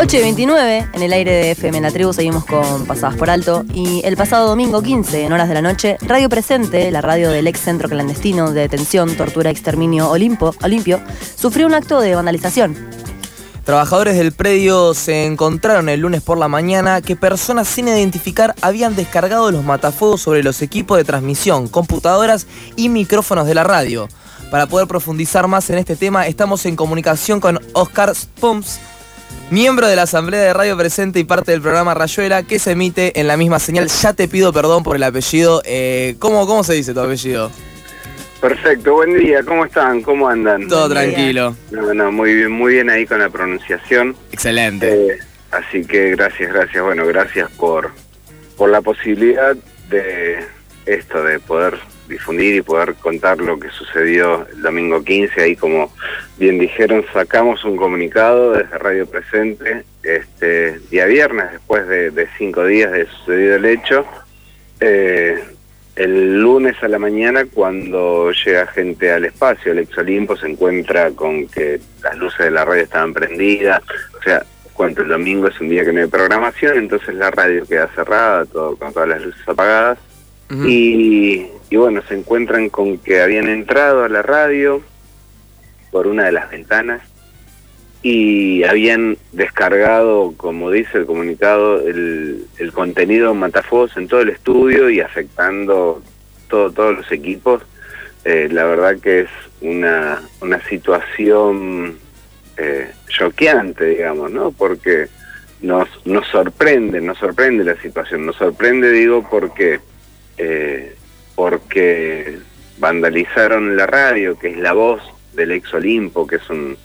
8 y 29, en el aire de FM La Tribu seguimos con Pasadas por Alto. Y el pasado domingo 15, en horas de la noche, Radio Presente, la radio del ex centro clandestino de detención, tortura exterminio Olimpo, Olimpio, sufrió un acto de vandalización. Trabajadores del predio se encontraron el lunes por la mañana que personas sin identificar habían descargado los matafuegos sobre los equipos de transmisión, computadoras y micrófonos de la radio. Para poder profundizar más en este tema, estamos en comunicación con Oscar Spumps, miembro de la Asamblea de Radio Presente y parte del programa Rayuela, que se emite en la misma señal. Ya te pido perdón por el apellido. Eh, ¿cómo, ¿Cómo se dice tu apellido? Perfecto, buen día, ¿cómo están? ¿Cómo andan? Todo tranquilo. Bueno, muy bien, muy bien ahí con la pronunciación. Excelente. Eh, así que gracias, gracias, bueno, gracias por, por la posibilidad de esto, de poder difundir y poder contar lo que sucedió el domingo 15. Ahí, como bien dijeron, sacamos un comunicado desde Radio Presente este día viernes, después de, cinco días de sucedido el hecho. Eh, el lunes a la mañana, cuando llega gente al espacio, el ex Olimpo se encuentra con que las luces de la radio estaban prendidas. O sea, cuando el domingo es un día que no hay programación, entonces la radio queda cerrada, todo con todas las luces apagadas y, bueno, se encuentran con que habían entrado a la radio por una de las ventanas y habían descargado, como dice el comunicado, el, el contenido matafuegos en todo el estudio y afectando todo, todos los equipos. Eh, la verdad que es una, una situación eh, choqueante, digamos, ¿no? Porque nos, nos sorprende, nos sorprende la situación, nos sorprende, digo, porque eh, porque vandalizaron la radio, que es la voz del ex Olimpo, que es un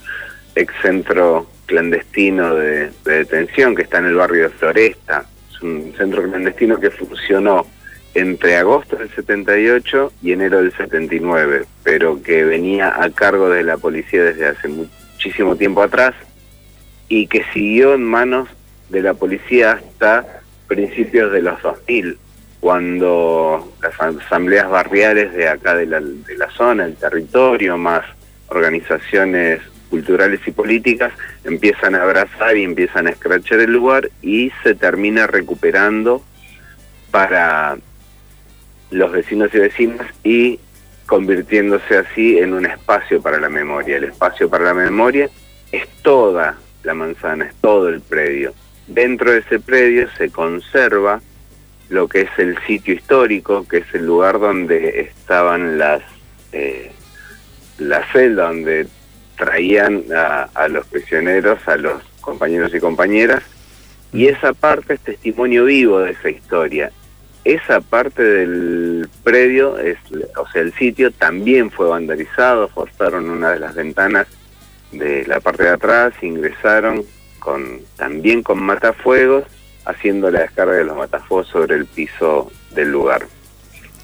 ex centro clandestino de, detención que está en el barrio de Floresta. Es un centro clandestino que funcionó entre agosto del 78 y enero del 79, pero que venía a cargo de la policía desde hace muchísimo tiempo atrás y que siguió en manos de la policía hasta principios de los 2000 cuando las asambleas barriales de acá de la, de la zona, el territorio, más organizaciones culturales y políticas empiezan a abrazar y empiezan a escrachar el lugar y se termina recuperando para los vecinos y vecinas y convirtiéndose así en un espacio para la memoria. El espacio para la memoria es toda la manzana, es todo el predio. Dentro de ese predio se conserva lo que es el sitio histórico, que es el lugar donde estaban las eh, la celda donde traían a, los prisioneros, a los compañeros y compañeras, y esa parte es testimonio vivo de esa historia. Esa parte del predio, es, o sea, el sitio también fue vandalizado, forzaron una de las ventanas de la parte de atrás, ingresaron con también con matafuegos haciendo la descarga de los matafuegos sobre el piso del lugar.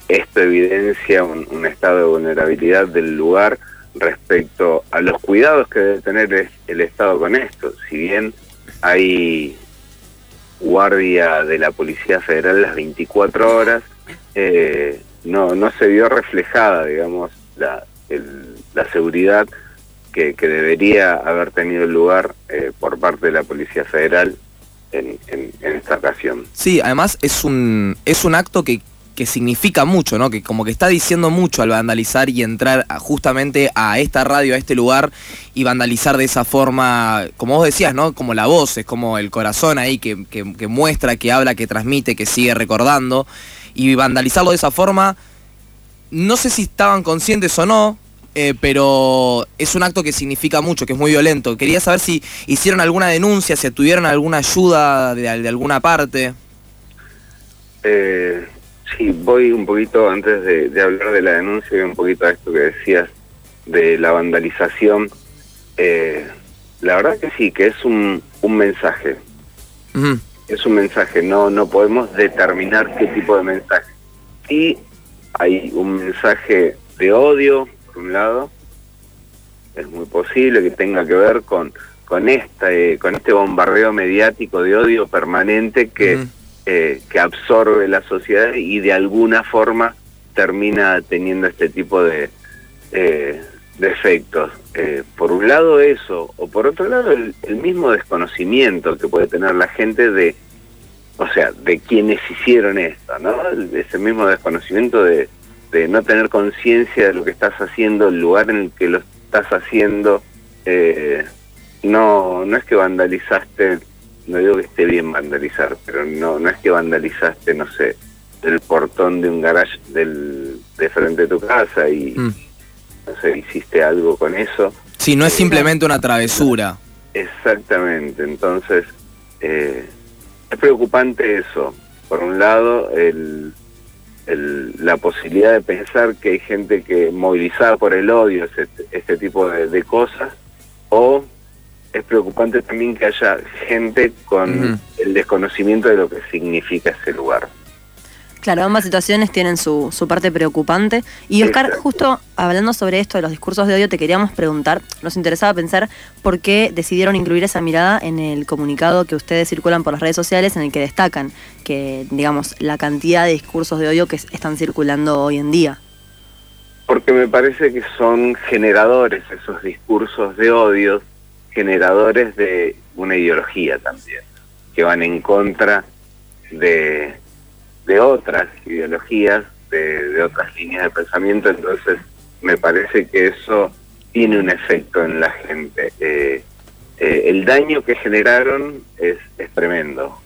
Esto evidencia un, estado de vulnerabilidad del lugar respecto a los cuidados que debe tener el Estado con esto. Si bien hay guardia de la Policía Federal las 24 horas, eh, no, no se vio reflejada, digamos, la, la seguridad que, que, debería haber tenido lugar eh, por parte de la Policía Federal en, esta ocasión. Sí, además es un, es un acto que, que significa mucho, ¿no? Que como que está diciendo mucho al vandalizar y entrar justamente a esta radio, a este lugar y vandalizar de esa forma, como vos decías, ¿no? Como la voz, es como el corazón ahí que, que, que muestra, que habla, que transmite, que sigue recordando. Y vandalizarlo de esa forma, no sé si estaban conscientes o no, eh, pero es un acto que significa mucho, que es muy violento. Quería saber si hicieron alguna denuncia, si tuvieron alguna ayuda de, alguna parte. Eh, sí, voy un poquito, antes de, hablar de la denuncia, voy un poquito a esto que decías de la vandalización. Eh, la verdad que sí, que es un, un mensaje. Es un mensaje, no, no podemos determinar qué tipo de mensaje. Y hay un mensaje de odio, un lado, es muy posible que tenga que ver con con este con este bombardeo mediático de odio permanente que eh, que absorbe la sociedad y de alguna forma termina teniendo este tipo de eh, de efectos. Eh, por un lado eso, o por otro lado el, mismo desconocimiento que puede tener la gente de, o sea, de quienes hicieron esto, ¿no? Ese mismo desconocimiento de, de no tener conciencia de lo que estás haciendo, el lugar en el que lo estás haciendo. Eh, no, no es que vandalizaste, no digo que esté bien vandalizar, pero no, no es que vandalizaste, no sé, el portón de un garage del, de frente de tu casa y... Mm no sé, hiciste algo con eso. Sí, no es simplemente una travesura. Exactamente, entonces eh, es preocupante eso. Por un lado, el, la posibilidad de pensar que hay gente que movilizada por el odio este, este tipo de, cosas, o es preocupante también que haya gente con el desconocimiento de lo que significa ese lugar. Claro, ambas situaciones tienen su, su parte preocupante. Y Oscar, justo hablando sobre esto de los discursos de odio, te queríamos preguntar, nos interesaba pensar por qué decidieron incluir esa mirada en el comunicado que ustedes circulan por las redes sociales en el que destacan que, digamos, la cantidad de discursos de odio que están circulando hoy en día. Porque me parece que son generadores esos discursos de odio, generadores de una ideología también, que van en contra de de otras ideologías, de, otras líneas de pensamiento, entonces me parece que eso tiene un efecto en la gente. Eh, eh, el daño que generaron es, tremendo.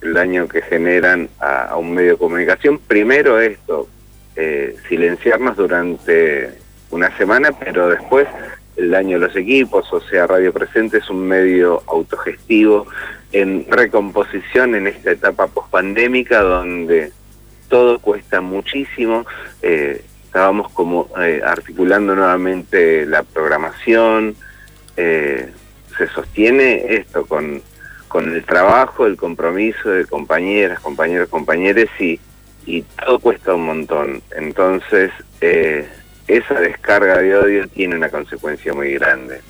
El daño que generan a, un medio de comunicación, primero esto, eh, silenciarnos durante una semana, pero después el daño a los equipos, o sea, Radio Presente es un medio autogestivo en recomposición en esta etapa pospandémica donde todo cuesta muchísimo. Eh, estábamos como eh, articulando nuevamente la programación. Eh, se sostiene esto con, con el trabajo, el compromiso de compañeras, compañeros, compañeros y, y todo cuesta un montón. Entonces, esa descarga de odio tiene una consecuencia muy grande.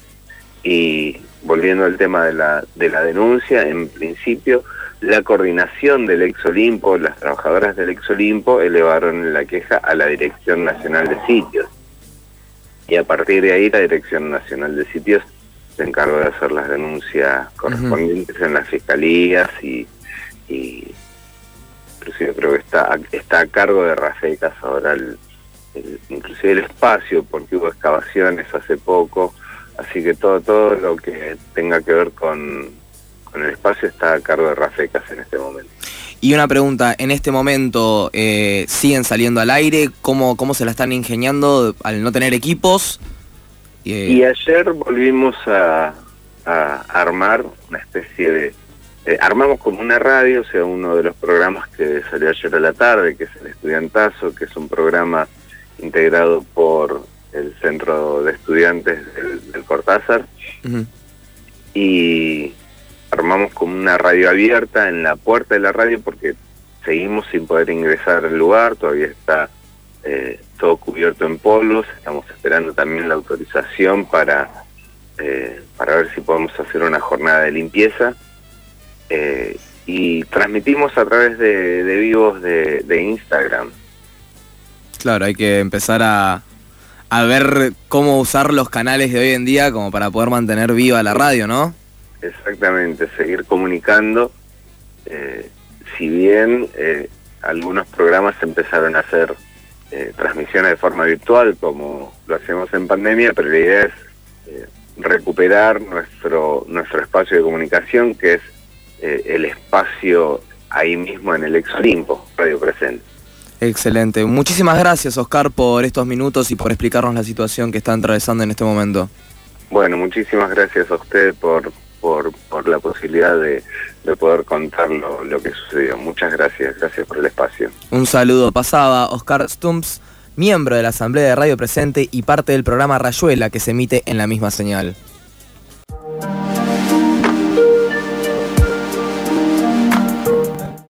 Y volviendo al tema de la, de la denuncia, en principio la coordinación del Ex Olimpo, las trabajadoras del Ex Olimpo elevaron la queja a la Dirección Nacional de Sitios. Y a partir de ahí la Dirección Nacional de Sitios se encargó de hacer las denuncias correspondientes en las fiscalías y, y inclusive creo que está, está a cargo de Rafael ahora el, inclusive el espacio, porque hubo excavaciones hace poco, así que todo, todo lo que tenga que ver con, con el espacio está a cargo de Rafecas en este momento. Y una pregunta, en este momento eh, siguen saliendo al aire, ¿Cómo, ¿cómo se la están ingeniando al no tener equipos? Eh, y ayer volvimos a, a, armar una especie de... Eh, armamos como una radio, o sea, uno de los programas que salió ayer a la tarde, que es el Estudiantazo, que es un programa integrado por el Centro de Estudiantes del, Cortázar. Y armamos como una radio abierta en la puerta de la radio porque seguimos sin poder ingresar al lugar, todavía está eh, todo cubierto en polvos, estamos esperando también la autorización para, eh, para ver si podemos hacer una jornada de limpieza. Eh, y transmitimos a través de, vivos de Instagram. Claro, hay que empezar a, ver cómo usar los canales de hoy en día como para poder mantener viva la radio, ¿no? Exactamente, seguir comunicando. Eh, si bien eh, algunos programas empezaron a hacer eh, transmisiones de forma virtual, como lo hacemos en pandemia, pero la idea es recuperar nuestro, nuestro espacio de comunicación, que es el espacio ahí mismo en el Ex Olimpo, Radio Presente. Excelente. Muchísimas gracias, Oscar, por estos minutos y por explicarnos la situación que está atravesando en este momento. Bueno, muchísimas gracias a usted por, por, por la posibilidad de, poder contar lo, que sucedió. Muchas gracias, gracias por el espacio. Un saludo. Pasaba Oscar Stumps, miembro de la Asamblea de Radio Presente y parte del programa Rayuela que se emite en la misma señal.